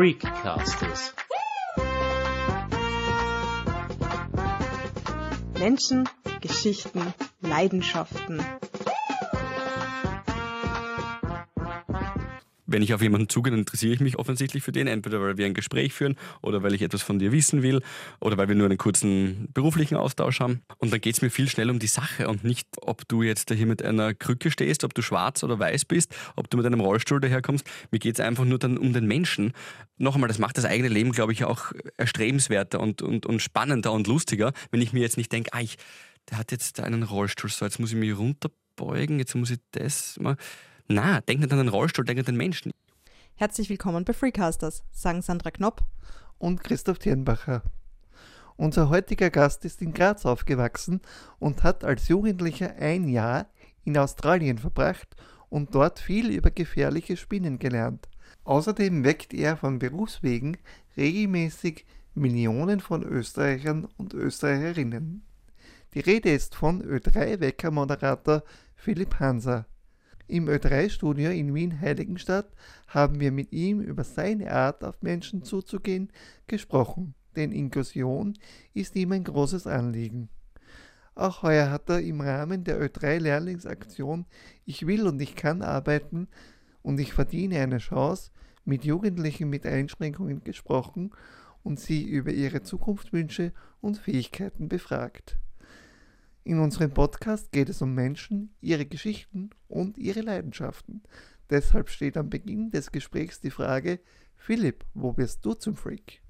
Freakcasters. Menschen, Geschichten, Leidenschaften. wenn ich auf jemanden zugehe, dann interessiere ich mich offensichtlich für den, entweder weil wir ein Gespräch führen oder weil ich etwas von dir wissen will oder weil wir nur einen kurzen beruflichen Austausch haben. Und dann geht es mir viel schnell um die Sache und nicht, ob du jetzt hier mit einer Krücke stehst, ob du schwarz oder weiß bist, ob du mit einem Rollstuhl daherkommst. Mir geht es einfach nur dann um den Menschen. Noch einmal, das macht das eigene Leben, glaube ich, auch erstrebenswerter und, und, und spannender und lustiger, wenn ich mir jetzt nicht denke, ah, ich, der hat jetzt einen Rollstuhl, so jetzt muss ich mich runterbeugen, jetzt muss ich das mal na, denk nicht an den Rollstuhl, denk an den Menschen. Herzlich willkommen bei Freecasters, sagen Sandra Knopp und Christoph Thierbacher. Unser heutiger Gast ist in Graz aufgewachsen und hat als Jugendlicher ein Jahr in Australien verbracht und dort viel über gefährliche Spinnen gelernt. Außerdem weckt er von Berufswegen regelmäßig Millionen von Österreichern und Österreicherinnen. Die Rede ist von Ö3-Wecker-Moderator Philipp Hanser. Im Ö3-Studio in Wien-Heiligenstadt haben wir mit ihm über seine Art, auf Menschen zuzugehen, gesprochen, denn Inklusion ist ihm ein großes Anliegen. Auch heuer hat er im Rahmen der Ö3-Lehrlingsaktion Ich will und ich kann arbeiten und ich verdiene eine Chance mit Jugendlichen mit Einschränkungen gesprochen und sie über ihre Zukunftswünsche und Fähigkeiten befragt. In unserem Podcast geht es um Menschen, ihre Geschichten und ihre Leidenschaften. Deshalb steht am Beginn des Gesprächs die Frage, Philipp, wo wirst du zum Freak?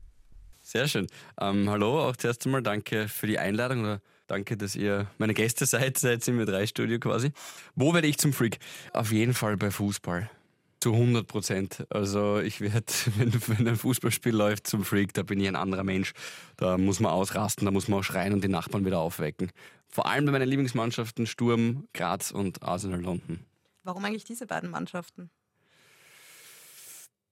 Sehr schön. Ähm, hallo, auch zuerst einmal danke für die Einladung oder danke, dass ihr meine Gäste seid, seid im drei Studio quasi. Wo werde ich zum Freak? Auf jeden Fall bei Fußball. Zu 100 Prozent. Also ich werde, wenn, wenn, ein Fußballspiel läuft, zum Freak, da bin ich ein anderer Mensch. Da muss man ausrasten, da muss man auch schreien und die Nachbarn wieder aufwecken. Vor allem bei meinen Lieblingsmannschaften Sturm, Graz und Arsenal London. Warum eigentlich diese beiden Mannschaften?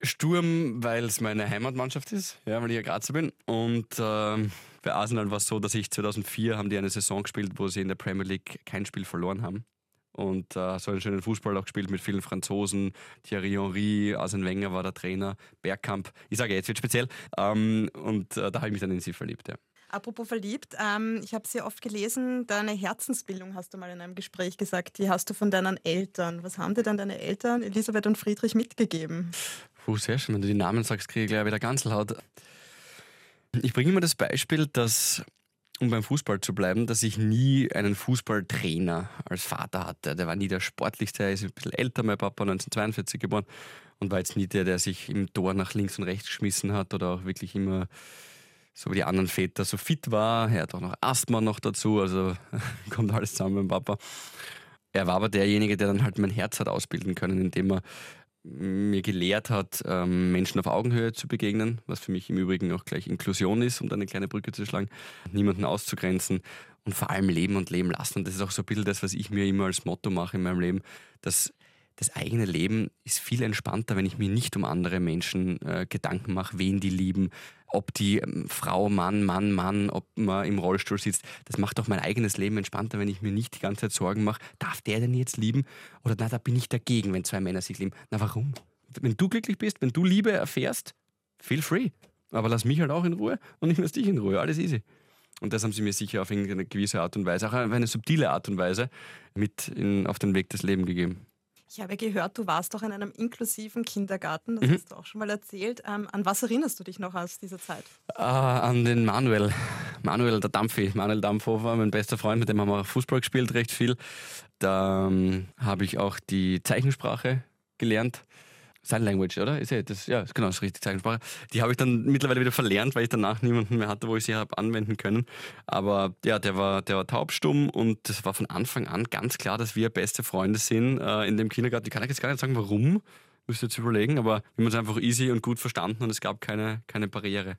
Sturm, weil es meine Heimatmannschaft ist, ja, weil ich ja Grazer bin. Und äh, bei Arsenal war es so, dass ich 2004 haben die eine Saison gespielt, wo sie in der Premier League kein Spiel verloren haben und äh, so einen schönen Fußball auch gespielt mit vielen Franzosen. Thierry Henry, Arsene Wenger war der Trainer, Bergkamp. Ich sage jetzt wird speziell. Ähm, und äh, da habe ich mich dann in sie verliebt. Ja. Apropos verliebt, ähm, ich habe sehr oft gelesen, deine Herzensbildung hast du mal in einem Gespräch gesagt, die hast du von deinen Eltern. Was haben dir dann deine Eltern, Elisabeth und Friedrich, mitgegeben? Puh, sehr schön. Wenn du die Namen sagst, kriege ich gleich wieder ganz laut. Ich bringe immer das Beispiel, dass um beim Fußball zu bleiben, dass ich nie einen Fußballtrainer als Vater hatte. Der war nie der sportlichste, er ist ein bisschen älter, mein Papa 1942 geboren und war jetzt nie der, der sich im Tor nach links und rechts geschmissen hat oder auch wirklich immer so wie die anderen Väter so fit war. Er hat auch noch Asthma noch dazu, also kommt alles zusammen mit dem Papa. Er war aber derjenige, der dann halt mein Herz hat ausbilden können, indem er mir gelehrt hat, ähm, Menschen auf Augenhöhe zu begegnen, was für mich im Übrigen auch gleich Inklusion ist, um da eine kleine Brücke zu schlagen, niemanden auszugrenzen und vor allem leben und leben lassen. Und das ist auch so ein bisschen das, was ich mir immer als Motto mache in meinem Leben, dass das eigene Leben ist viel entspannter, wenn ich mir nicht um andere Menschen äh, Gedanken mache, wen die lieben, ob die ähm, Frau, Mann, Mann, Mann, ob man im Rollstuhl sitzt. Das macht doch mein eigenes Leben entspannter, wenn ich mir nicht die ganze Zeit Sorgen mache, darf der denn jetzt lieben? Oder na, da bin ich dagegen, wenn zwei Männer sich lieben. Na, warum? Wenn du glücklich bist, wenn du Liebe erfährst, feel free. Aber lass mich halt auch in Ruhe und ich lass dich in Ruhe. Alles easy. Und das haben sie mir sicher auf eine gewisse Art und Weise, auch auf eine subtile Art und Weise, mit in, auf den Weg des Lebens gegeben. Ich habe gehört, du warst doch in einem inklusiven Kindergarten, das mhm. hast du auch schon mal erzählt. Ähm, an was erinnerst du dich noch aus dieser Zeit? Uh, an den Manuel, Manuel der Dampfi, Manuel Dampfhofer, mein bester Freund, mit dem haben wir Fußball gespielt, recht viel. Da ähm, habe ich auch die Zeichensprache gelernt. Sign Language, oder? Ist ja, das, ja, genau, ist richtig, Zeichensprache. Die habe ich dann mittlerweile wieder verlernt, weil ich danach niemanden mehr hatte, wo ich sie habe anwenden können. Aber ja, der war, der war taubstumm und das war von Anfang an ganz klar, dass wir beste Freunde sind äh, in dem Kindergarten. Ich kann jetzt gar nicht sagen, warum, müsst ihr jetzt überlegen, aber wir haben uns einfach easy und gut verstanden und es gab keine, keine Barriere.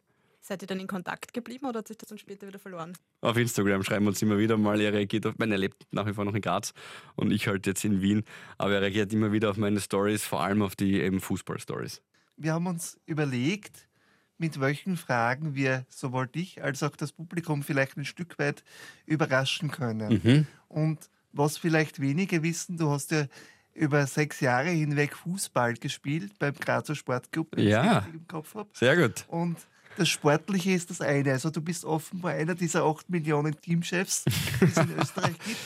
Seid ihr dann in Kontakt geblieben oder hat sich das dann später wieder verloren? Auf Instagram schreiben wir uns immer wieder mal. Er reagiert auf, meine, er lebt nach wie vor noch in Graz und ich halt jetzt in Wien. Aber er reagiert immer wieder auf meine Stories, vor allem auf die eben Fußball-Stories. Wir haben uns überlegt, mit welchen Fragen wir sowohl dich als auch das Publikum vielleicht ein Stück weit überraschen können. Mhm. Und was vielleicht wenige wissen, du hast ja über sechs Jahre hinweg Fußball gespielt beim Grazer Sportclub, wenn Ja. ich es richtig im Kopf habe. Sehr gut. Und das Sportliche ist das eine. Also du bist offenbar einer dieser acht Millionen Teamchefs, die es in Österreich gibt.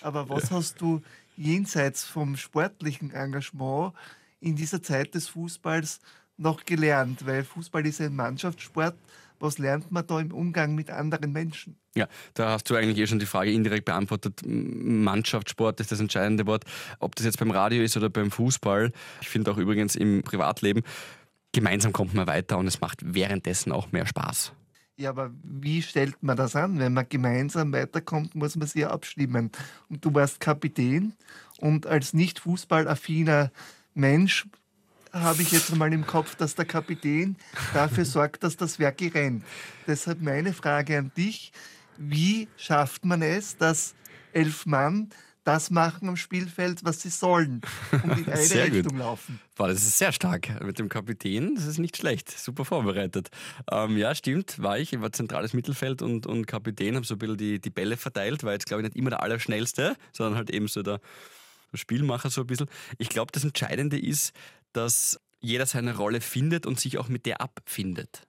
Aber was hast du jenseits vom sportlichen Engagement in dieser Zeit des Fußballs noch gelernt? Weil Fußball ist ein Mannschaftssport. Was lernt man da im Umgang mit anderen Menschen? Ja, da hast du eigentlich eh schon die Frage indirekt beantwortet. Mannschaftssport ist das entscheidende Wort. Ob das jetzt beim Radio ist oder beim Fußball. Ich finde auch übrigens im Privatleben, gemeinsam kommt man weiter und es macht währenddessen auch mehr Spaß. Ja, aber wie stellt man das an? Wenn man gemeinsam weiterkommt, muss man sich ja abstimmen. Und du warst Kapitän und als nicht fußballaffiner Mensch habe ich jetzt mal im Kopf, dass der Kapitän dafür sorgt, dass das Werk rennt. Deshalb meine Frage an dich, wie schafft man es, dass elf Mann das machen am Spielfeld, was sie sollen und in eine Sehr gut. Richtung laufen? Boah, das ist sehr stark mit dem Kapitän. Das ist nicht schlecht. Super vorbereitet. Ähm, ja, stimmt, war ich. Ich war zentrales Mittelfeld und, und Kapitän, habe so ein bisschen die, die Bälle verteilt. War jetzt, glaube ich, nicht immer der Allerschnellste, sondern halt eben so der Spielmacher so ein bisschen. Ich glaube, das Entscheidende ist, dass jeder seine Rolle findet und sich auch mit der abfindet.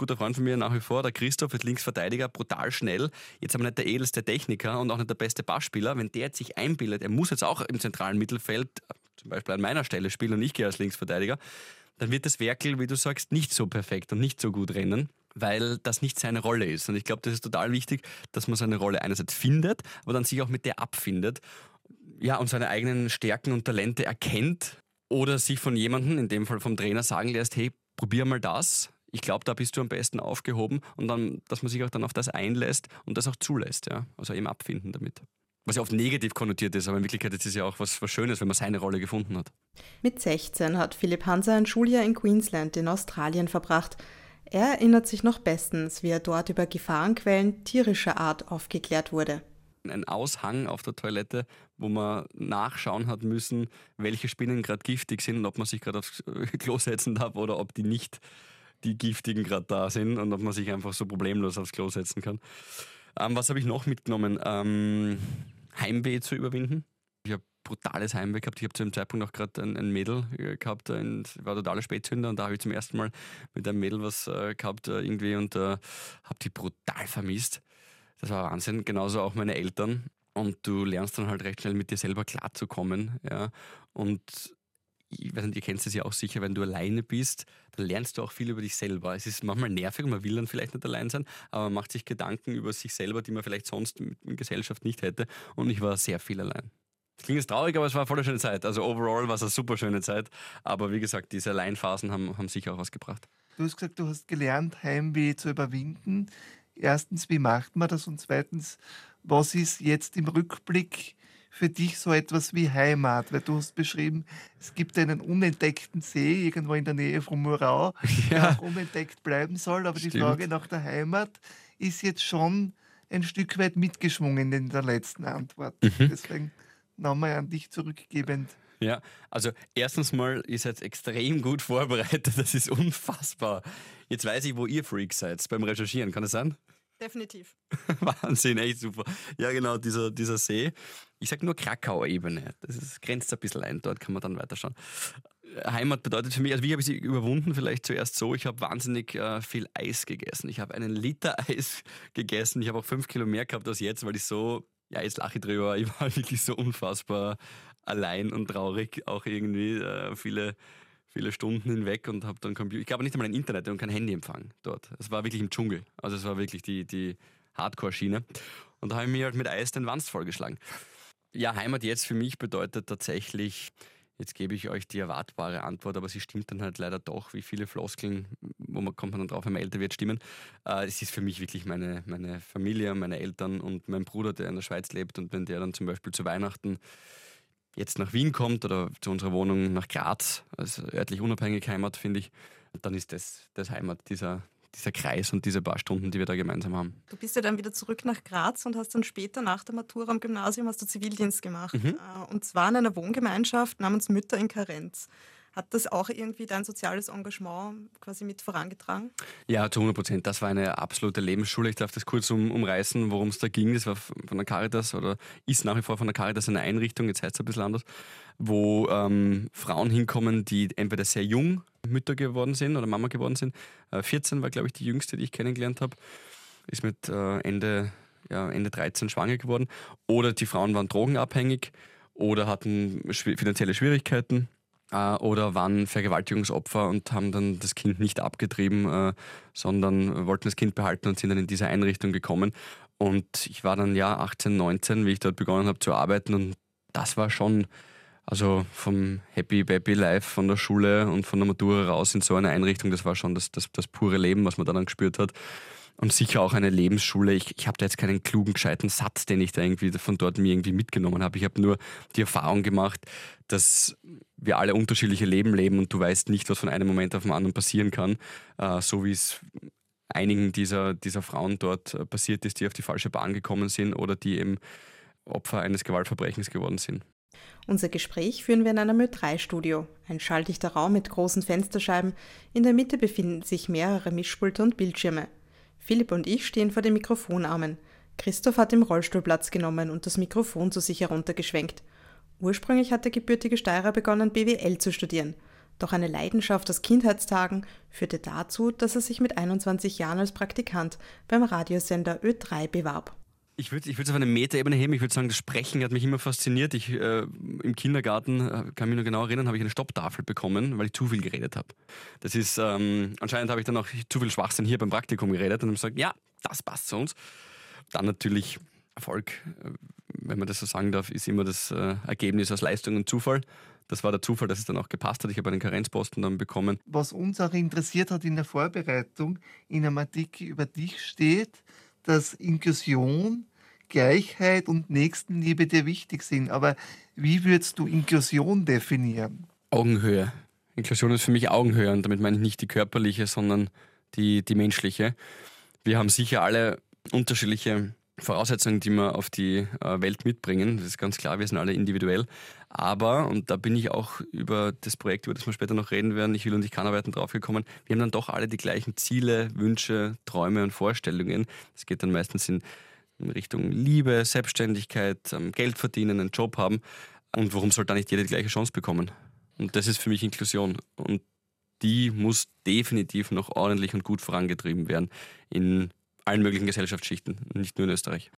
Guter Freund von mir nach wie vor, der Christoph, ist Linksverteidiger, brutal schnell. Jetzt aber nicht der edelste Techniker und auch nicht der beste Passspieler. Wenn der jetzt sich einbildet, er muss jetzt auch im zentralen Mittelfeld zum Beispiel an meiner Stelle spielen und ich gehe als Linksverteidiger, dann wird das Werkel, wie du sagst, nicht so perfekt und nicht so gut rennen, weil das nicht seine Rolle ist. Und ich glaube, das ist total wichtig, dass man seine Rolle einerseits findet, aber dann sich auch mit der abfindet. Ja, und seine eigenen Stärken und Talente erkennt oder sich von jemandem, in dem Fall vom Trainer, sagen lässt, hey, probier mal das. Ich glaube, da bist du am besten aufgehoben und dann, dass man sich auch dann auf das einlässt und das auch zulässt, ja. Also eben abfinden damit. Was ja oft negativ konnotiert ist, aber in Wirklichkeit ist es ja auch was, was Schönes, wenn man seine Rolle gefunden hat. Mit 16 hat Philipp Hanser ein Schuljahr in Queensland in Australien verbracht. Er erinnert sich noch bestens, wie er dort über Gefahrenquellen tierischer Art aufgeklärt wurde. Ein Aushang auf der Toilette, wo man nachschauen hat müssen, welche Spinnen gerade giftig sind und ob man sich gerade aufs äh, Klo setzen darf oder ob die nicht die giftigen gerade da sind und ob man sich einfach so problemlos aufs Klo setzen kann. Ähm, was habe ich noch mitgenommen? Ähm, Heimweh zu überwinden. Ich habe brutales Heimweh gehabt. Ich habe zu dem Zeitpunkt auch gerade ein, ein Mädel äh, gehabt, ein, war totaler Spätzünder und da habe ich zum ersten Mal mit einem Mädel was äh, gehabt äh, irgendwie und äh, habe die brutal vermisst. Das war Wahnsinn. Genauso auch meine Eltern. Und du lernst dann halt recht schnell mit dir selber klarzukommen. Ja. Und ich weiß nicht, ihr kennt es ja auch sicher, wenn du alleine bist, dann lernst du auch viel über dich selber. Es ist manchmal nervig, man will dann vielleicht nicht allein sein, aber man macht sich Gedanken über sich selber, die man vielleicht sonst in Gesellschaft nicht hätte. Und ich war sehr viel allein. Klingt jetzt traurig, aber es war eine voll schöne Zeit. Also overall war es eine super schöne Zeit. Aber wie gesagt, diese Alleinphasen haben, haben sicher auch was gebracht. Du hast gesagt, du hast gelernt, Heimweh zu überwinden. Erstens, wie macht man das? Und zweitens, was ist jetzt im Rückblick für dich so etwas wie Heimat? Weil du hast beschrieben, es gibt einen unentdeckten See irgendwo in der Nähe von Murau, der Ja. auch unentdeckt bleiben soll. Aber die Stimmt. Frage nach der Heimat ist jetzt schon ein Stück weit mitgeschwungen in der letzten Antwort. Mhm. Deswegen nochmal an dich zurückgebend. Ja, also erstens mal, ihr seid extrem gut vorbereitet. Das ist unfassbar. Jetzt weiß ich, wo ihr Freaks seid beim Recherchieren. Kann das sein? Definitiv. Wahnsinn, echt super. Ja, genau, dieser, dieser See. Ich sage nur Krakauer Ebene. Das ist, grenzt ein bisschen ein, dort kann man dann weiterschauen. Heimat bedeutet für mich, also wie habe ich sie überwunden? Vielleicht zuerst so, ich habe wahnsinnig äh, viel Eis gegessen. Ich habe einen Liter Eis gegessen. Ich habe auch fünf Kilo mehr gehabt als jetzt, weil ich so, ja, jetzt lache ich drüber, ich war wirklich so unfassbar allein und traurig, auch irgendwie äh, viele, viele Stunden hinweg und habe dann Computer. Ich glaube nicht einmal ein Internet und kein Handyempfang dort. Es war wirklich im Dschungel. Also es war wirklich die, die Hardcore-Schiene. Und da habe ich mir halt mit Eis den Wanst vollgeschlagen. Ja, Heimat jetzt für mich bedeutet tatsächlich, jetzt gebe ich euch die erwartbare Antwort, aber sie stimmt dann halt leider doch, wie viele Floskeln, wo man kommt man dann drauf, wenn man älter wird, stimmen. Äh, es ist für mich wirklich meine, meine Familie, meine Eltern und mein Bruder, der in der Schweiz lebt und wenn der dann zum Beispiel zu Weihnachten jetzt nach Wien kommt oder zu unserer Wohnung nach Graz, also örtlich unabhängig Heimat, finde ich, dann ist das, das Heimat, dieser, dieser Kreis und diese paar Stunden, die wir da gemeinsam haben. Du bist ja dann wieder zurück nach Graz und hast dann später nach der Matura am Gymnasium hast du Zivildienst gemacht. Mhm. Äh, Und zwar in einer Wohngemeinschaft namens Mütter in Karenz. Hat das auch irgendwie dein soziales Engagement quasi mit vorangetragen? Ja, zu 100 Prozent. Das war eine absolute Lebensschule. Ich darf das kurz um, umreißen, worum es da ging. Das war von der Caritas oder ist nach wie vor von der Caritas eine Einrichtung, jetzt heißt es ein bisschen anders, wo ähm, Frauen hinkommen, die entweder sehr jung Mütter geworden sind oder Mama geworden sind. Äh, 14 war, glaube ich, die jüngste, die ich kennengelernt habe. Ist mit äh, Ende, ja, Ende 13 schwanger geworden. Oder die Frauen waren drogenabhängig oder hatten finanzielle Schwierigkeiten äh, oder waren Vergewaltigungsopfer und haben dann das Kind nicht abgetrieben, äh, sondern wollten das Kind behalten und sind dann in diese Einrichtung gekommen. Und ich war dann ja 18, 19, wie ich dort begonnen habe zu arbeiten und das war schon, also vom Happy Baby Life von der Schule und von der Matura raus in so eine Einrichtung, das war schon das, das, das pure Leben, was man da dann gespürt hat und sicher auch eine Lebensschule. Ich, ich habe da jetzt keinen klugen, gescheiten Satz, den ich da irgendwie von dort mir irgendwie mitgenommen habe. Ich habe nur die Erfahrung gemacht, dass wir alle unterschiedliche Leben leben und du weißt nicht, was von einem Moment auf den anderen passieren kann, äh, so wie es einigen dieser, dieser Frauen dort äh, passiert ist, die auf die falsche Bahn gekommen sind oder die eben Opfer eines Gewaltverbrechens geworden sind. Unser Gespräch führen wir in einem Ö3-Studio, ein schalldichter Raum mit großen Fensterscheiben. In der Mitte befinden sich mehrere Mischpulte und Bildschirme. Philipp und ich stehen vor den Mikrofonarmen. Christoph hat im Rollstuhl Platz genommen und das Mikrofon zu sich heruntergeschwenkt. Ursprünglich hat der gebürtige Steirer begonnen, BWL zu studieren. Doch eine Leidenschaft aus Kindheitstagen führte dazu, dass er sich mit 21 Jahren als Praktikant beim Radiosender Ö3 bewarb. Ich würde ich es auf eine Metaebene heben. Ich würde sagen, das Sprechen hat mich immer fasziniert. Ich, äh, Im Kindergarten, äh, kann mich noch genau erinnern, habe ich eine Stopptafel bekommen, weil ich zu viel geredet habe. Das ist, ähm, anscheinend habe ich dann auch zu viel Schwachsinn hier beim Praktikum geredet und habe gesagt, ja, das passt zu uns. Dann natürlich Erfolg, äh, wenn man das so sagen darf, ist immer das äh, Ergebnis aus Leistung und Zufall. Das war der Zufall, dass es dann auch gepasst hat. Ich habe einen Karenzposten dann bekommen. Was uns auch interessiert hat in der Vorbereitung, in einem Artikel über dich steht, dass Inklusion Gleichheit und Nächstenliebe dir wichtig sind. Aber wie würdest du Inklusion definieren? Augenhöhe. Inklusion ist für mich Augenhöhe und damit meine ich nicht die körperliche, sondern die, die menschliche. Wir haben sicher alle unterschiedliche Voraussetzungen, die wir auf die äh, Welt mitbringen. Das ist ganz klar, wir sind alle individuell. Aber, und da bin ich auch über das Projekt, über das wir später noch reden werden, ich will und ich kann arbeiten, draufgekommen, wir haben dann doch alle die gleichen Ziele, Wünsche, Träume und Vorstellungen. Das geht dann meistens in in Richtung Liebe, Selbstständigkeit, ähm, Geld verdienen, einen Job haben. Und warum soll da nicht jeder die gleiche Chance bekommen? Und das ist für mich Inklusion. Und die muss definitiv noch ordentlich und gut vorangetrieben werden in allen möglichen Gesellschaftsschichten, nicht nur in Österreich.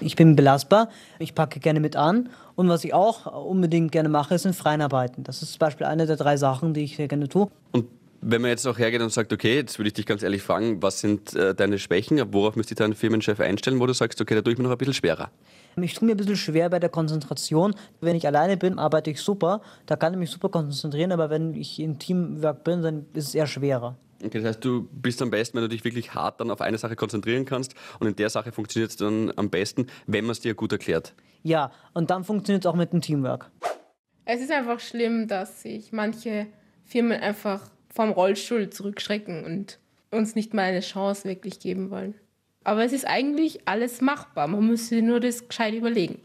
Ich bin belastbar, ich packe gerne mit an und was ich auch unbedingt gerne mache, sind Freienarbeiten. Das ist zum Beispiel eine der drei Sachen, die ich sehr gerne tue. Und wenn man jetzt auch hergeht und sagt, okay, jetzt würde ich dich ganz ehrlich fragen, was sind äh, deine Schwächen, worauf müsste ich deinen Firmenchef einstellen, wo du sagst, okay, da tue ich mir noch ein bisschen schwerer? Ich tue mir ein bisschen schwer bei der Konzentration. Wenn ich alleine bin, arbeite ich super, da kann ich mich super konzentrieren, aber wenn ich in Teamwork bin, dann ist es eher schwerer. Okay, das heißt, du bist am besten, wenn du dich wirklich hart dann auf eine Sache konzentrieren kannst und in der Sache funktioniert es dann am besten, wenn man es dir gut erklärt. Ja, und dann funktioniert es auch mit dem Teamwork. Es ist einfach schlimm, dass sich manche Firmen einfach vom Rollstuhl zurückschrecken und uns nicht mal eine Chance wirklich geben wollen. Aber es ist eigentlich alles machbar. Man muss sich nur das gescheit überlegen.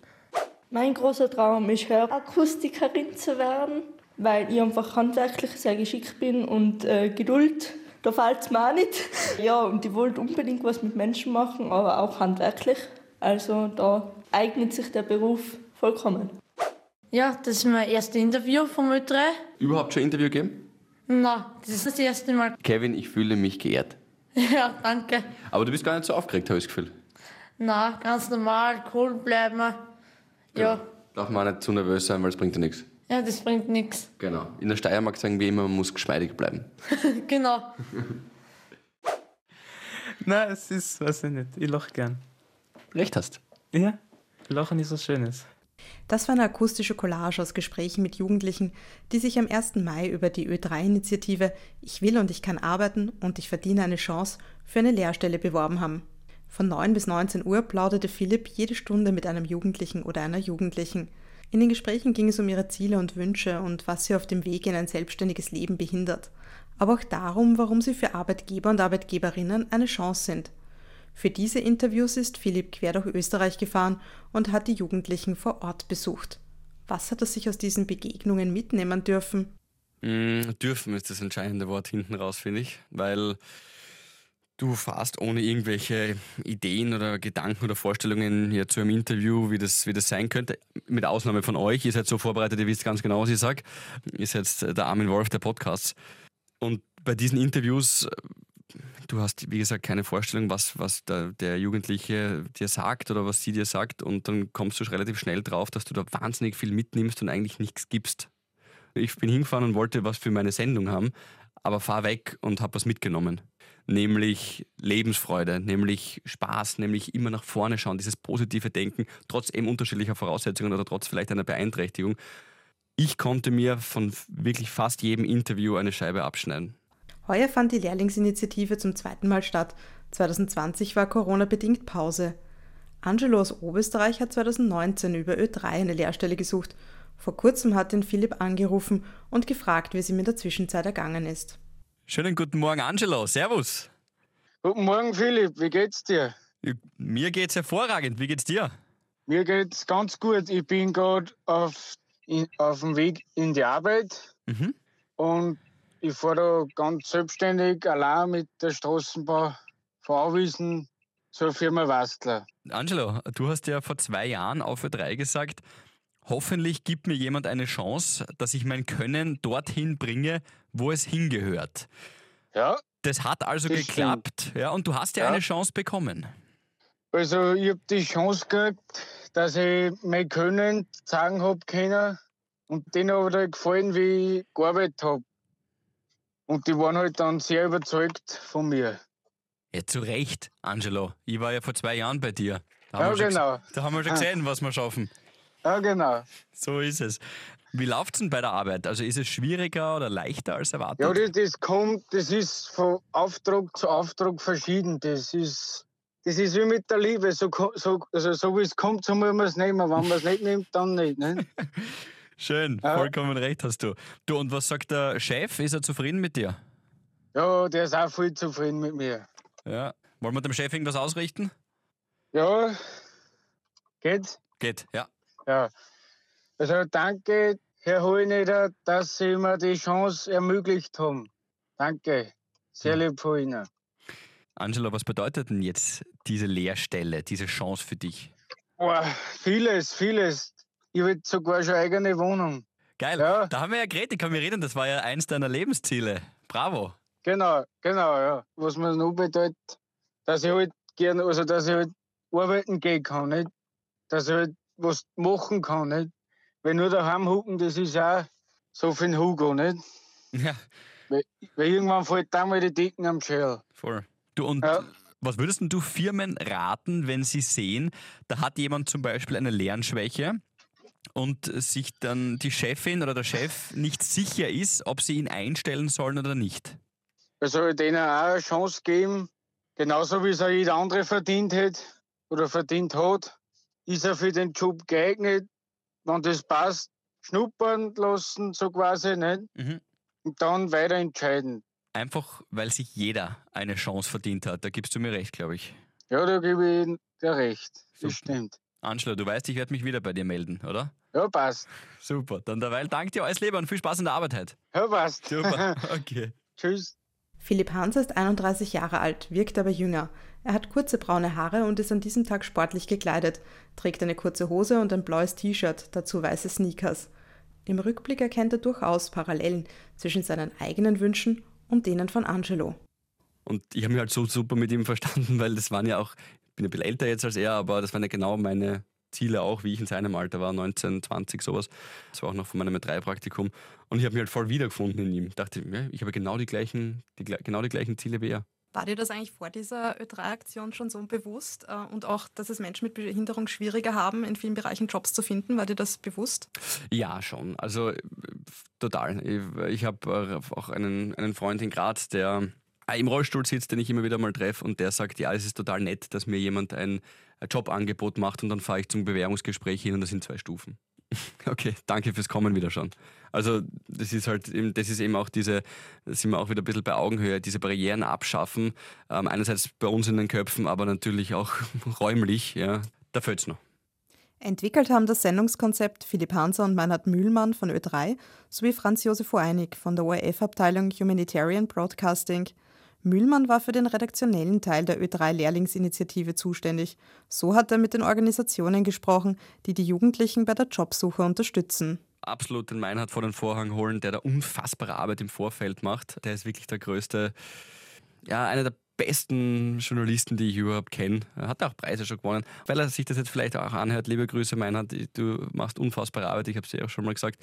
Mein großer Traum ist, Hörakustikerin zu werden, weil ich einfach handwerklich sehr geschickt bin und äh, Geduld, da fällt es mir auch nicht. Ja, und ich wollte unbedingt was mit Menschen machen, aber auch handwerklich. Also da eignet sich der Beruf vollkommen. Ja, das ist mein erstes Interview vom Ö3. Überhaupt schon ein Interview gegeben? Na, das ist das erste Mal. Kevin, ich fühle mich geehrt. Ja, danke. Aber du bist gar nicht so aufgeregt, habe ich das Gefühl. Na, ganz normal, cool bleiben. Ja. ja. Darf man auch nicht zu nervös sein, weil es bringt ja nichts. Ja, das bringt nichts. Genau. In der Steiermark sagen wir immer, man muss geschmeidig bleiben. genau. Nein, es ist, weiß ich nicht, ich lache gern. Recht hast. Ja, Lachen ist was Schönes. Das war eine akustische Collage aus Gesprächen mit Jugendlichen, die sich am 1. Mai über die Ö3-Initiative Ich will und ich kann arbeiten und ich verdiene eine Chance für eine Lehrstelle beworben haben. Von 9 bis 19 Uhr plauderte Philipp jede Stunde mit einem Jugendlichen oder einer Jugendlichen. In den Gesprächen ging es um ihre Ziele und Wünsche und was sie auf dem Weg in ein selbstständiges Leben behindert, aber auch darum, warum sie für Arbeitgeber und Arbeitgeberinnen eine Chance sind – für diese Interviews ist Philipp quer durch Österreich gefahren und hat die Jugendlichen vor Ort besucht. Was hat er sich aus diesen Begegnungen mitnehmen dürfen? Mm, dürfen ist das entscheidende Wort hinten raus, finde ich, weil du fährst ohne irgendwelche Ideen oder Gedanken oder Vorstellungen hier zu einem Interview, wie das, wie das sein könnte. Mit Ausnahme von euch. Ihr seid so vorbereitet, ihr wisst ganz genau, was ich sage. Ihr seid der Armin Wolf der Podcasts. Und bei diesen Interviews, du hast, wie gesagt, keine Vorstellung, was, was der, der Jugendliche dir sagt oder was sie dir sagt. Und dann kommst du relativ schnell drauf, dass du da wahnsinnig viel mitnimmst und eigentlich nichts gibst. Ich bin hingefahren und wollte was für meine Sendung haben, aber fahr weg und habe was mitgenommen nämlich Lebensfreude, nämlich Spaß, nämlich immer nach vorne schauen, dieses positive Denken, trotz eben unterschiedlicher Voraussetzungen oder trotz vielleicht einer Beeinträchtigung. Ich konnte mir von wirklich fast jedem Interview eine Scheibe abschneiden. Heuer fand die Lehrlingsinitiative zum zweiten Mal statt. 2020 war Corona-bedingt Pause. Angelo aus Oberösterreich hat 2019 über Ö3 eine Lehrstelle gesucht. Vor kurzem hat ihn Philipp angerufen und gefragt, wie es ihm in der Zwischenzeit ergangen ist. Schönen guten Morgen, Angelo. Servus. Guten Morgen, Philipp. Wie geht's dir? Mir geht's hervorragend. Wie geht's dir? Mir geht's ganz gut. Ich bin gerade auf, auf dem Weg in die Arbeit mhm. und ich fahre da ganz selbstständig allein mit der Straßenbahn von Auwiesen zur Firma Wastler. Angelo, du hast ja vor zwei Jahren auf für drei gesagt, hoffentlich gibt mir jemand eine Chance, dass ich mein Können dorthin bringe, wo es hingehört. Ja. Das hat also das geklappt, ja, und du hast ja, ja, eine Chance bekommen. Also ich habe die Chance gekriegt, dass ich mein Können zeigen habe können und denen hat halt gefallen, wie ich gearbeitet habe. Und die waren halt dann sehr überzeugt von mir. Ja, zu Recht, Angelo. Ich war ja vor zwei Jahren bei dir. Da ja, genau. da haben wir schon gesehen, was wir schaffen. Ja, genau. So ist es. Wie läuft es denn bei der Arbeit? Also ist es schwieriger oder leichter als erwartet? Ja, das, das kommt, das ist von Auftrag zu Auftrag verschieden. Das ist, das ist wie mit der Liebe. So, so, also so wie es kommt, so muss man es nehmen. Wenn man es nicht nimmt, dann nicht. Ne? Schön, vollkommen recht hast du. Du, und was sagt der Chef? Ist er zufrieden mit dir? Ja, der ist auch voll zufrieden mit mir. Ja. Wollen wir dem Chef irgendwas ausrichten? Ja, geht. Geht, ja. Ja. Also danke, Herr Hoheneder, dass Sie mir die Chance ermöglicht haben. Danke. Sehr lieb von Ihnen. Angela, was bedeutet denn jetzt diese Lehrstelle, diese Chance für dich? Oh, vieles, vieles. Ich habe sogar schon eigene Wohnung. Geil. Ja. Da haben wir ja geredet, ich kann mir reden, das war ja eins deiner Lebensziele. Bravo. Genau, genau, ja. Was mir noch bedeutet, dass ich halt gerne, also dass ich halt arbeiten gehen kann, nicht? Dass ich halt was machen kann. Nicht? Wenn nur daheim hucken, das ist auch so für den Hugo, nicht? Ja. Weil, weil irgendwann fällt da mal die Decken am Schell. Voll. Du und ja. was würdest du Firmen raten, wenn sie sehen, da hat jemand zum Beispiel eine Lernschwäche und sich dann die Chefin oder der Chef nicht sicher ist, ob sie ihn einstellen sollen oder nicht? Also denen auch eine Chance geben, genauso wie es auch jeder andere verdient hat oder verdient hat ist er für den Job geeignet, wenn das passt, schnuppern lassen, so quasi, nicht? Mhm. Und dann weiter entscheiden. Einfach, weil sich jeder eine Chance verdient hat. Da gibst du mir recht, glaube ich. Ja, da gebe ich dir recht. Das Super. stimmt. Angelo, du weißt, ich werde mich wieder bei dir melden, oder? Ja, passt. Super. Dann derweil danke dir alles Liebe und viel Spaß in der Arbeit heute. Ja, passt. Super. Okay. Tschüss. Philipp Hanser ist 31 Jahre alt, wirkt aber jünger. Er hat kurze braune Haare und ist an diesem Tag sportlich gekleidet, trägt eine kurze Hose und ein blaues T-Shirt, dazu weiße Sneakers. Im Rückblick erkennt er durchaus Parallelen zwischen seinen eigenen Wünschen und denen von Angelo. Und ich habe mich halt so super mit ihm verstanden, weil das waren ja auch, ich bin ein bisschen älter jetzt als er, aber das waren ja genau meine Ziele auch, wie ich in seinem Alter war, 19, 20, sowas. Das war auch noch von meinem M3-Praktikum. Und ich habe mich halt voll wiedergefunden in ihm. Ich dachte, ja, ich habe genau die, gleichen, die, genau die gleichen Ziele wie er. War dir das eigentlich vor dieser Ö3-Aktion schon so bewusst äh, und auch, dass es Menschen mit Behinderung schwieriger haben, in vielen Bereichen Jobs zu finden? War dir das bewusst? Ja, schon. Also total. Ich, ich habe äh, auch einen, einen Freund in Graz, der äh, im Rollstuhl sitzt, den ich immer wieder mal treffe und der sagt, ja, es ist total nett, dass mir jemand ein Jobangebot macht und dann fahre ich zum Bewerbungsgespräch hin und das sind zwei Stufen. Okay, danke fürs Kommen wieder schon. Also das ist halt, das ist eben auch diese, da sind wir auch wieder ein bisschen bei Augenhöhe, diese Barrieren abschaffen. Ähm, einerseits bei uns in den Köpfen, aber natürlich auch räumlich, ja, da fällt es noch. Entwickelt haben das Sendungskonzept Philipp Hanser und Meinhard Mühlmann von Ö3 sowie Franz Josef Oeinig von der ORF-Abteilung Humanitarian Broadcasting. Mühlmann war für den redaktionellen Teil der Ö3-Lehrlingsinitiative zuständig. So hat er mit den Organisationen gesprochen, die die Jugendlichen bei der Jobsuche unterstützen. Absolut den Meinhard vor den Vorhang holen, der da unfassbare Arbeit im Vorfeld macht. Der ist wirklich der größte, ja, einer der besten Journalisten, die ich überhaupt kenne. Er hat auch Preise schon gewonnen. Weil er sich das jetzt vielleicht auch anhört, liebe Grüße, Meinhard, du machst unfassbare Arbeit, ich habe es dir auch schon mal gesagt.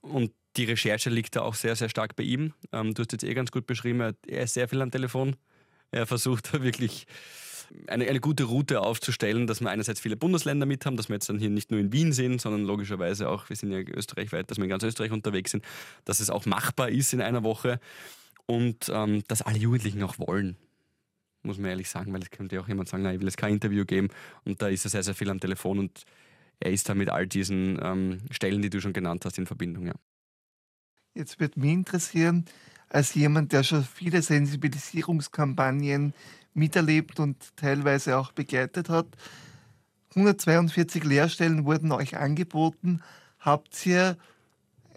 Und die Recherche liegt da auch sehr, sehr stark bei ihm. Ähm, du hast jetzt eh ganz gut beschrieben, er ist sehr viel am Telefon. Er versucht wirklich eine, eine gute Route aufzustellen, dass wir einerseits viele Bundesländer mit haben, dass wir jetzt dann hier nicht nur in Wien sind, sondern logischerweise auch, wir sind ja österreichweit, dass wir in ganz Österreich unterwegs sind, dass es auch machbar ist in einer Woche und ähm, dass alle Jugendlichen auch wollen muss man ehrlich sagen, weil es könnte ja auch jemand sagen, nein, ich will jetzt kein Interview geben und da ist er sehr, sehr viel am Telefon und er ist da mit all diesen ähm, Stellen, die du schon genannt hast, in Verbindung. Ja. Jetzt wird mich interessieren, als jemand, der schon viele Sensibilisierungskampagnen miterlebt und teilweise auch begleitet hat, 142 Lehrstellen wurden euch angeboten. Habt ihr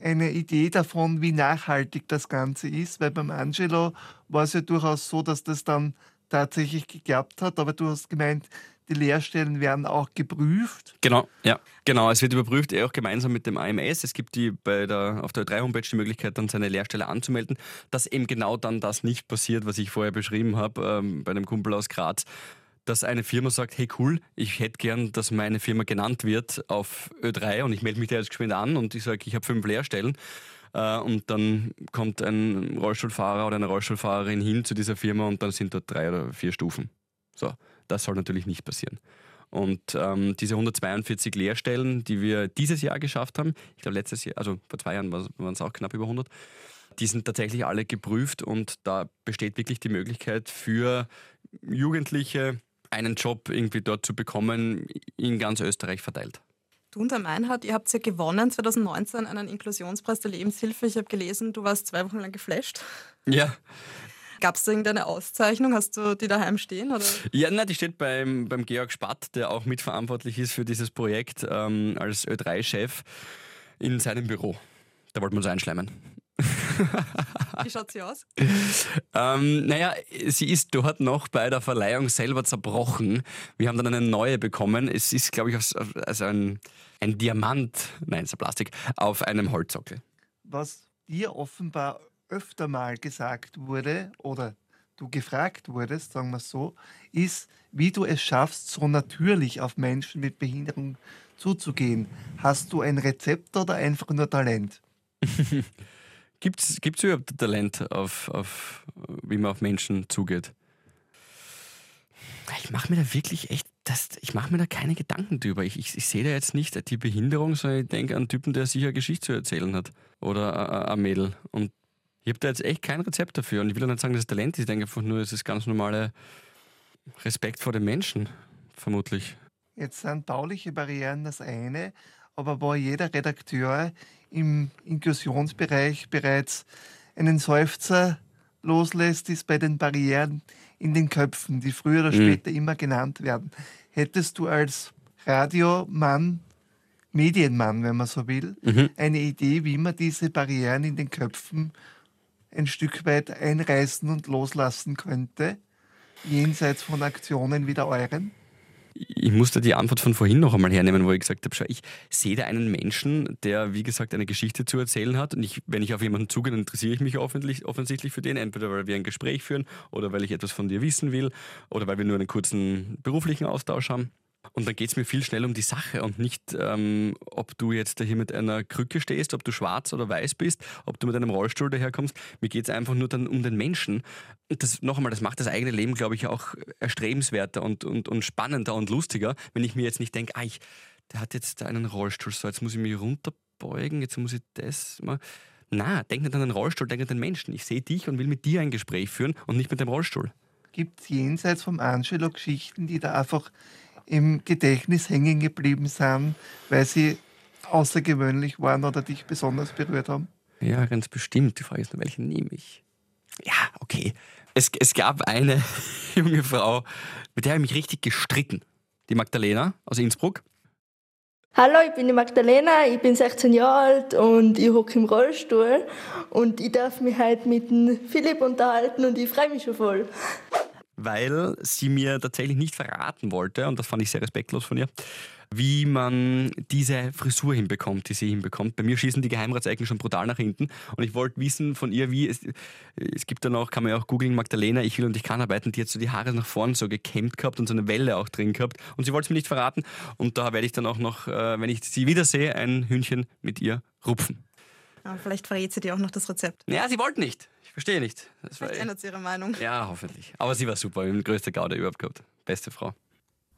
eine Idee davon, wie nachhaltig das Ganze ist? Weil beim Angelo war es ja durchaus so, dass das dann tatsächlich geklappt hat, aber du hast gemeint, die Lehrstellen werden auch geprüft. Genau, ja, genau. Es wird überprüft, eh auch gemeinsam mit dem AMS. Es gibt die bei der, auf der Ö3-Homepage die Möglichkeit, dann seine Lehrstelle anzumelden, dass eben genau dann das nicht passiert, was ich vorher beschrieben habe, ähm, bei einem Kumpel aus Graz, dass eine Firma sagt, hey cool, ich hätte gern, dass meine Firma genannt wird auf Ö3 und ich melde mich da jetzt geschwind an und ich sage, ich habe fünf Lehrstellen äh, und dann kommt ein Rollstuhlfahrer oder eine Rollstuhlfahrerin hin zu dieser Firma und dann sind dort drei oder vier Stufen. So, das soll natürlich nicht passieren. Und ähm, diese 142 Lehrstellen, die wir dieses Jahr geschafft haben, ich glaube letztes Jahr, also vor zwei Jahren waren es auch knapp über 100, die sind tatsächlich alle geprüft und da besteht wirklich die Möglichkeit für Jugendliche einen Job irgendwie dort zu bekommen, in ganz Österreich verteilt. Du und der Meinhard, ihr habt ja gewonnen 2019 einen Inklusionspreis der Lebenshilfe. Ich habe gelesen, du warst zwei Wochen lang geflasht. Ja. Gab es da irgendeine Auszeichnung? Hast du die daheim stehen? Oder? Ja, nein, die steht beim, beim Georg Spatt, der auch mitverantwortlich ist für dieses Projekt ähm, als Ö3-Chef in seinem Büro. Da wollten wir uns einschleimen. Wie schaut sie aus? ähm, naja, sie ist dort noch bei der Verleihung selber zerbrochen. Wir haben dann eine neue bekommen. Es ist, glaube ich, also ein, ein Diamant, nein, es ist ein Plastik, auf einem Holzsockel. Was dir offenbar öfter mal gesagt wurde oder du gefragt wurdest, sagen wir so, ist, wie du es schaffst, so natürlich auf Menschen mit Behinderung zuzugehen. Hast du ein Rezept oder einfach nur Talent? Gibt es überhaupt Talent, auf, auf, wie man auf Menschen zugeht? Ich mache mir da wirklich echt, das, ich mache mir da keine Gedanken drüber. Ich, ich, ich sehe da jetzt nicht die Behinderung, sondern ich denke an einen Typen, der sicher eine Geschichte zu erzählen hat. Oder ein Mädel. Und ich habe da jetzt echt kein Rezept dafür. Und ich will auch nicht sagen, dass es Talent ist. Ich denke einfach nur, es ist ganz normale Respekt vor den Menschen, vermutlich. Jetzt sind bauliche Barrieren das eine, aber wo jeder Redakteur im Inklusionsbereich bereits einen Seufzer loslässt, ist bei den Barrieren in den Köpfen, die früher oder mhm. später immer genannt werden. Hättest du als Radiomann, Medienmann, wenn man so will, mhm. eine Idee, wie man diese Barrieren in den Köpfen ein Stück weit einreißen und loslassen könnte, jenseits von Aktionen wie der euren? Ich musste die Antwort von vorhin noch einmal hernehmen, wo ich gesagt habe, schau, ich sehe da einen Menschen, der, wie gesagt, eine Geschichte zu erzählen hat. Und ich, wenn ich auf jemanden zugehe, dann interessiere ich mich offensichtlich für den, entweder weil wir ein Gespräch führen oder weil ich etwas von dir wissen will oder weil wir nur einen kurzen beruflichen Austausch haben. Und dann geht es mir viel schnell um die Sache und nicht, ähm, ob du jetzt hier mit einer Krücke stehst, ob du schwarz oder weiß bist, ob du mit einem Rollstuhl daherkommst. Mir geht es einfach nur dann um den Menschen. Und das, noch einmal, das macht das eigene Leben, glaube ich, auch erstrebenswerter und, und, und spannender und lustiger, wenn ich mir jetzt nicht denke, ah, ich, der hat jetzt einen Rollstuhl, so jetzt muss ich mich runterbeugen, jetzt muss ich das mal. Na, denk nicht an den Rollstuhl, denk an den Menschen. Ich sehe dich und will mit dir ein Gespräch führen und nicht mit dem Rollstuhl. Gibt es jenseits vom Angelo Geschichten, die da einfach im Gedächtnis hängen geblieben sind, weil sie außergewöhnlich waren oder dich besonders berührt haben? Ja, ganz bestimmt. Die Frage ist nur, welchen nehme ich? Ja, okay. Es, es gab eine junge Frau, mit der habe ich mich richtig gestritten. Die Magdalena aus Innsbruck. Hallo, ich bin die Magdalena, ich bin 16 Jahre alt und ich hocke im Rollstuhl und ich darf mich heute mit dem Philipp unterhalten und ich freue mich schon voll. Weil sie mir tatsächlich nicht verraten wollte, und das fand ich sehr respektlos von ihr, wie man diese Frisur hinbekommt, die sie hinbekommt. Bei mir schießen die Geheimratsecken schon brutal nach hinten und ich wollte wissen von ihr, wie es, es gibt dann auch, kann man ja auch googeln, Magdalena, ich will und ich kann arbeiten, die hat so die Haare nach vorne so gekämmt gehabt und so eine Welle auch drin gehabt und sie wollte es mir nicht verraten und da werde ich dann auch noch, äh, wenn ich sie wiedersehe, ein Hühnchen mit ihr rupfen. Ja, vielleicht verrät sie dir auch noch das Rezept. Ja, sie wollte nicht. Ich verstehe nicht. Das vielleicht ändert sie ihre Meinung. Ja, hoffentlich. Aber sie war super. Wir haben die größte Gaude überhaupt gehabt. Beste Frau.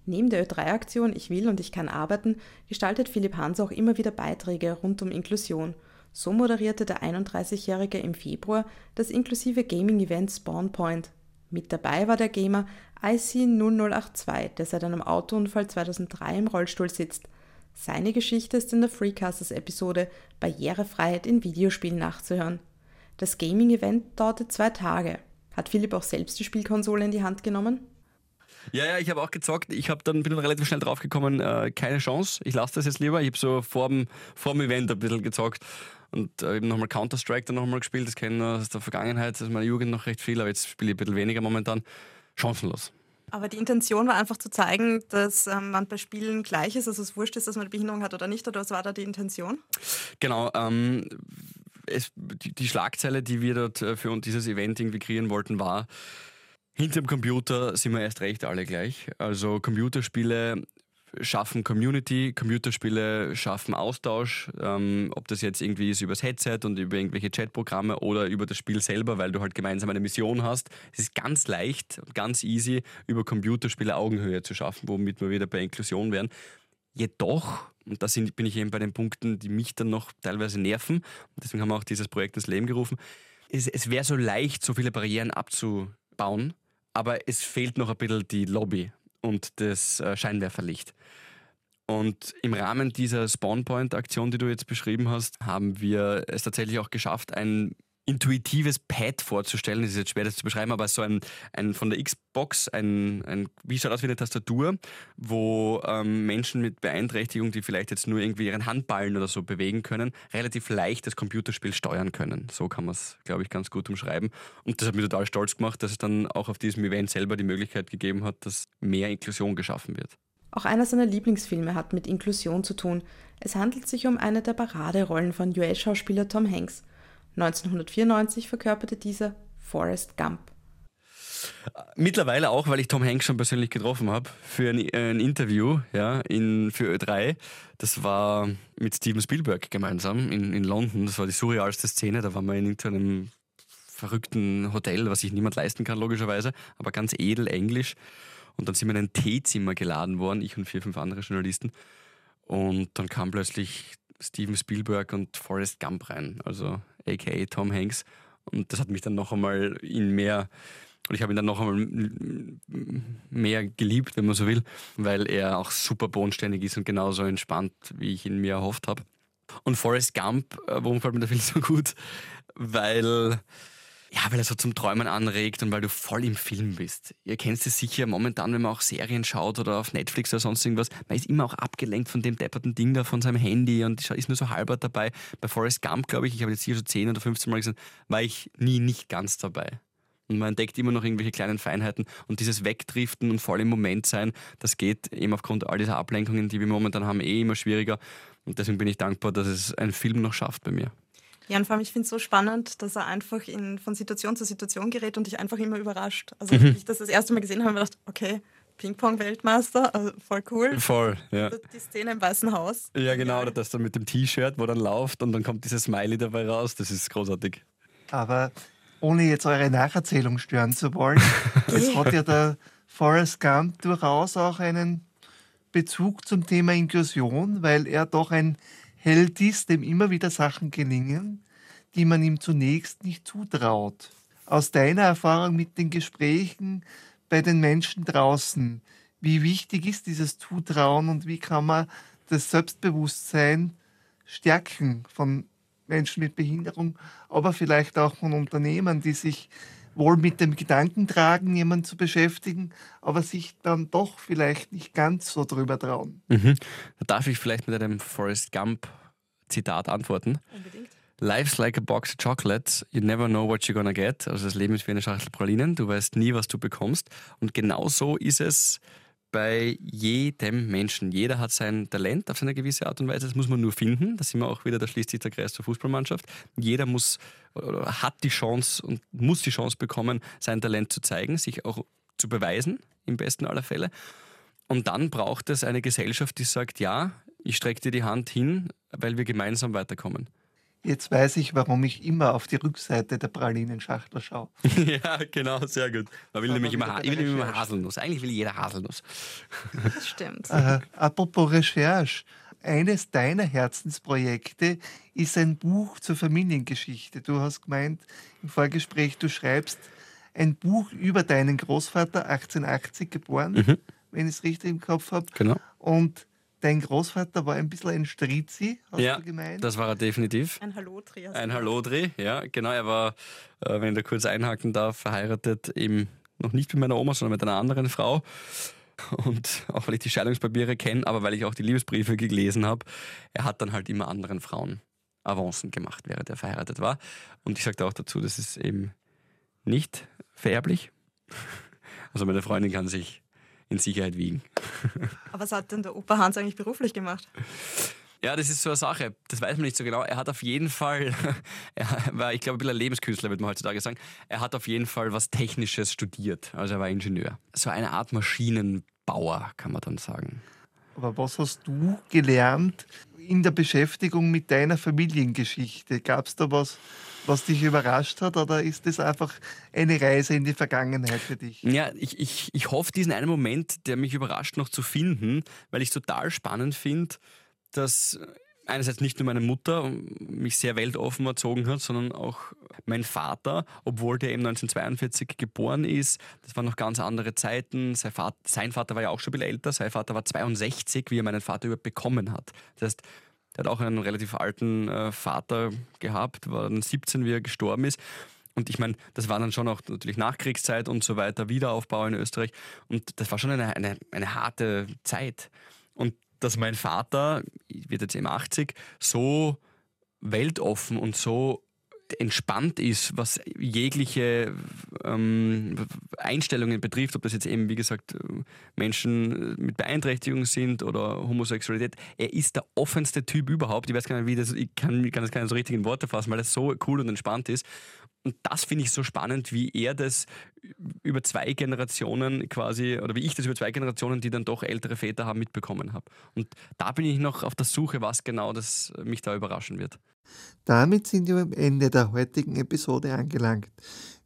Neben der Ö3-Aktion Ich will und ich kann arbeiten gestaltet Philipp Hans auch immer wieder Beiträge rund um Inklusion. So moderierte der 31-Jährige im Februar das inklusive Gaming-Event Spawn Point. Mit dabei war der Gamer IC0082, der seit einem Autounfall 2003 im Rollstuhl sitzt. Seine Geschichte ist in der Freecasters-Episode Barrierefreiheit in Videospielen nachzuhören. Das Gaming-Event dauerte zwei Tage. Hat Philipp auch selbst die Spielkonsole in die Hand genommen? Ja, ja, ich habe auch gezockt. Ich hab dann, bin dann relativ schnell draufgekommen, äh, keine Chance. Ich lasse das jetzt lieber. Ich habe so vor dem, vor dem Event ein bisschen gezockt und äh, eben nochmal Counter-Strike dann nochmal gespielt. Das kenne ich aus der Vergangenheit, aus meiner Jugend noch recht viel, aber jetzt spiele ich ein bisschen weniger momentan. Chancenlos. Aber die Intention war einfach zu zeigen, dass ähm, man bei Spielen gleich ist, also es wurscht ist, dass man eine Behinderung hat oder nicht, oder was war da die Intention? Genau, ähm, es, die, die, Schlagzeile, die wir dort äh, für dieses Event irgendwie kreieren wollten, war, hinter dem Computer sind wir erst recht alle gleich. Also Computerspiele schaffen Community, Computerspiele schaffen Austausch, ähm, ob das jetzt irgendwie ist übers Headset und über irgendwelche Chatprogramme oder über das Spiel selber, weil du halt gemeinsam eine Mission hast. Es ist ganz leicht und ganz easy, über Computerspiele Augenhöhe zu schaffen, womit wir wieder bei Inklusion wären. Jedoch, und da bin ich eben bei den Punkten, die mich dann noch teilweise nerven, deswegen haben wir auch dieses Projekt ins Leben gerufen, es, es wäre so leicht, so viele Barrieren abzubauen, aber es fehlt noch ein bisschen die Lobby und das äh, Scheinwerferlicht. Und im Rahmen dieser Spawnpoint-Aktion, die du jetzt beschrieben hast, haben wir es tatsächlich auch geschafft, ein intuitives Pad vorzustellen. Das ist jetzt schwer, das zu beschreiben, aber so ein, ein von der Xbox, ein, ein wie schaut aus wie eine Tastatur, wo ähm, Menschen mit Beeinträchtigung, die vielleicht jetzt nur irgendwie ihren Handballen oder so bewegen können, relativ leicht das Computerspiel steuern können. So kann man es, glaube ich, ganz gut umschreiben. Und das hat mich total stolz gemacht, dass es dann auch auf diesem Event selber die Möglichkeit gegeben hat, dass mehr Inklusion geschaffen wird. Auch einer seiner Lieblingsfilme hat mit Inklusion zu tun. Es handelt sich um eine der Paraderollen von US-Schauspieler Tom Hanks – 1994 verkörperte dieser Forrest Gump. Mittlerweile auch, weil ich Tom Hanks schon persönlich getroffen habe für ein, ein, Interview ja, in, für Ö3. Das war mit Steven Spielberg gemeinsam in, in London. Das war die surrealste Szene. Da waren wir in irgendeinem verrückten Hotel, was sich niemand leisten kann, logischerweise, aber ganz edel Englisch. Und dann sind wir in ein Teezimmer geladen worden, ich und vier, fünf andere Journalisten. Und dann kam plötzlich Steven Spielberg und Forrest Gump rein, also aka Tom Hanks. Und das hat mich dann noch einmal in mehr, und ich habe ihn dann noch einmal mehr geliebt, wenn man so will, weil er auch super bodenständig ist und genauso entspannt, wie ich ihn mir erhofft habe. Und Forrest Gump, äh, warum fällt mir der Film so gut? Weil ja, weil er so zum Träumen anregt und weil du voll im Film bist. Ihr kennt es sicher momentan, wenn man auch Serien schaut oder auf Netflix oder sonst irgendwas. Man ist immer auch abgelenkt von dem depperten Ding da von seinem Handy und ist nur so halber dabei. Bei Forrest Gump, glaube ich, ich habe jetzt hier schon 10 oder 15 Mal gesehen, war ich nie nicht ganz dabei. Und man entdeckt immer noch irgendwelche kleinen Feinheiten und dieses Wegdriften und voll im Moment sein, das geht eben aufgrund all dieser Ablenkungen, die wir momentan haben, eh immer schwieriger. Und deswegen bin ich dankbar, dass es ein Film noch schafft bei mir. Ja, und vor allem, ich finde es so spannend, dass er einfach in, von Situation zu Situation gerät und dich einfach immer überrascht. Also, mhm. ich das das erste Mal gesehen habe, habe ich gedacht, okay, Ping-Pong-Weltmeister, also voll cool. Voll, ja. Die Szene im Weißen Haus. Ja, genau, oder das dann mit dem T-Shirt, wo dann läuft und dann kommt dieses Smiley dabei raus, das ist großartig. Aber ohne jetzt eure Nacherzählung stören zu wollen, es hat ja der Forrest Gump durchaus auch einen Bezug zum Thema Inklusion, weil er doch ein Held ist, dem immer wieder Sachen gelingen, die man ihm zunächst nicht zutraut. Aus deiner Erfahrung mit den Gesprächen bei den Menschen draußen, wie wichtig ist dieses Zutrauen und wie kann man das Selbstbewusstsein stärken von Menschen mit Behinderung, aber vielleicht auch von Unternehmen, die sich wohl mit dem Gedanken tragen, jemanden zu beschäftigen, aber sich dann doch vielleicht nicht ganz so drüber trauen. Mhm. Da darf ich vielleicht mit einem Forrest Gump Zitat antworten. Unbedingt. Life's like a box of chocolates. You never know what you're gonna get. Also das Leben ist wie eine Schachtel Pralinen. Du weißt nie, was du bekommst. Und genau so ist es bei jedem Menschen. Jeder hat sein Talent auf seine gewisse Art und Weise. Das muss man nur finden. Da sind wir auch wieder, da schließt sich der Kreis zur Fußballmannschaft. Jeder muss hat die Chance und muss die Chance bekommen, sein Talent zu zeigen, sich auch zu beweisen, im besten aller Fälle. Und dann braucht es eine Gesellschaft, die sagt, ja, ich strecke dir die Hand hin, weil wir gemeinsam weiterkommen. Jetzt weiß ich, warum ich immer auf die Rückseite der Pralinenschachtel schaue. ja, genau, sehr gut. Man will Aber nämlich immer, ich will immer. Haselnuss. Eigentlich will jeder Haselnuss. Das stimmt. Äh, apropos Recherche. Eines deiner Herzensprojekte ist ein Buch zur Familiengeschichte. Du hast gemeint im Vorgespräch, du schreibst ein Buch über deinen Großvater, 1880 geboren, Mhm. wenn ich es richtig im Kopf habe. Genau. Und dein Großvater war ein bisschen ein Strizi, hast Ja, du gemeint? das war er definitiv. Ein Hallo-Trias. Ein Hallodri, ja, genau. Er war, äh, wenn ich da kurz einhaken darf, verheiratet eben noch nicht mit meiner Oma, sondern mit einer anderen Frau. Und auch weil ich die Scheidungspapiere kenne, aber weil ich auch die Liebesbriefe gelesen habe, er hat dann halt immer anderen Frauen Avancen gemacht, während er verheiratet war. Und ich sagte auch dazu, das ist eben nicht vererblich. Also meine Freundin kann sich in Sicherheit wiegen. Aber was hat denn der Opa Hans eigentlich beruflich gemacht? Ja, das ist so eine Sache. Das weiß man nicht so genau. Er hat auf jeden Fall, er war, ich glaube, ein bisschen ein Lebenskünstler, würde man heutzutage sagen. Er hat auf jeden Fall was Technisches studiert. Also er war Ingenieur. So eine Art Maschinenbauer, kann man dann sagen. Aber was hast du gelernt in der Beschäftigung mit deiner Familiengeschichte? Gab es da was, was dich überrascht hat oder ist das einfach eine Reise in die Vergangenheit für dich? Ja, ich, ich, ich hoffe, diesen einen Moment, der mich überrascht, noch zu finden, weil ich es total spannend finde, dass einerseits nicht nur meine Mutter mich sehr weltoffen erzogen hat, sondern auch mein Vater, obwohl der eben 1942 geboren ist. Das waren noch ganz andere Zeiten. Sein Vater, sein Vater war ja auch schon ein bisschen älter. Sein Vater war 62, wie er meinen Vater überhaupt bekommen hat. Das heißt, er hat auch einen relativ alten äh, Vater gehabt, war dann 17, wie er gestorben ist. Und ich meine, das war dann schon auch natürlich Nachkriegszeit und so weiter, Wiederaufbau in Österreich. Und das war schon eine, eine, eine harte Zeit. Und dass mein Vater, wird jetzt eben 80, so weltoffen und so entspannt ist, was jegliche ähm, Einstellungen betrifft, ob das jetzt eben, wie gesagt, Menschen mit Beeinträchtigung sind oder Homosexualität. Er ist der offenste Typ überhaupt. Ich weiß gar nicht, wie das, ich kann, kann das keine so richtigen Worte fassen, weil er so cool und entspannt ist. Und das finde ich so spannend, wie er das über zwei Generationen quasi, oder wie ich das über zwei Generationen, die dann doch ältere Väter haben, mitbekommen habe. Und da bin ich noch auf der Suche, was genau das mich da überraschen wird. Damit sind wir am Ende der heutigen Episode angelangt.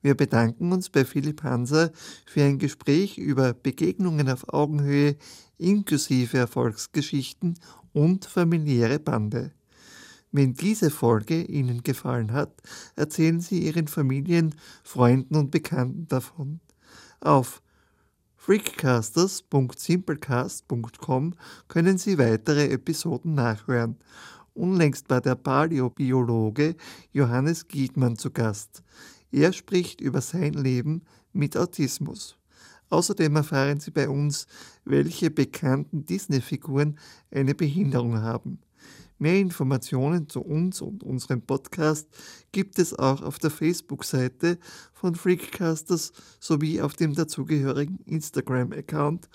Wir bedanken uns bei Philipp Hanser für ein Gespräch über Begegnungen auf Augenhöhe inklusive Erfolgsgeschichten und familiäre Bande. Wenn diese Folge Ihnen gefallen hat, erzählen Sie Ihren Familien, Freunden und Bekannten davon. Auf freakcasters.simplecast.com können Sie weitere Episoden nachhören. Unlängst war der Paläobiologe Johannes Giedmann zu Gast. Er spricht über sein Leben mit Autismus. Außerdem erfahren Sie bei uns, welche bekannten Disney-Figuren eine Behinderung haben. Mehr Informationen zu uns und unserem Podcast gibt es auch auf der Facebook-Seite von Freakcasters sowie auf dem dazugehörigen Instagram-Account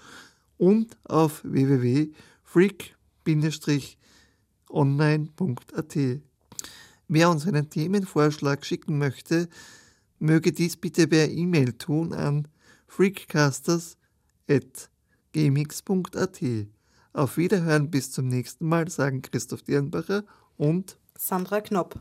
und auf www.freak-online.at. Wer uns einen Themenvorschlag schicken möchte, möge dies bitte per E-Mail tun an freakcasters.gmx.at. Auf Wiederhören bis zum nächsten Mal, sagen Christoph Dirnbacher und Sandra Knopp.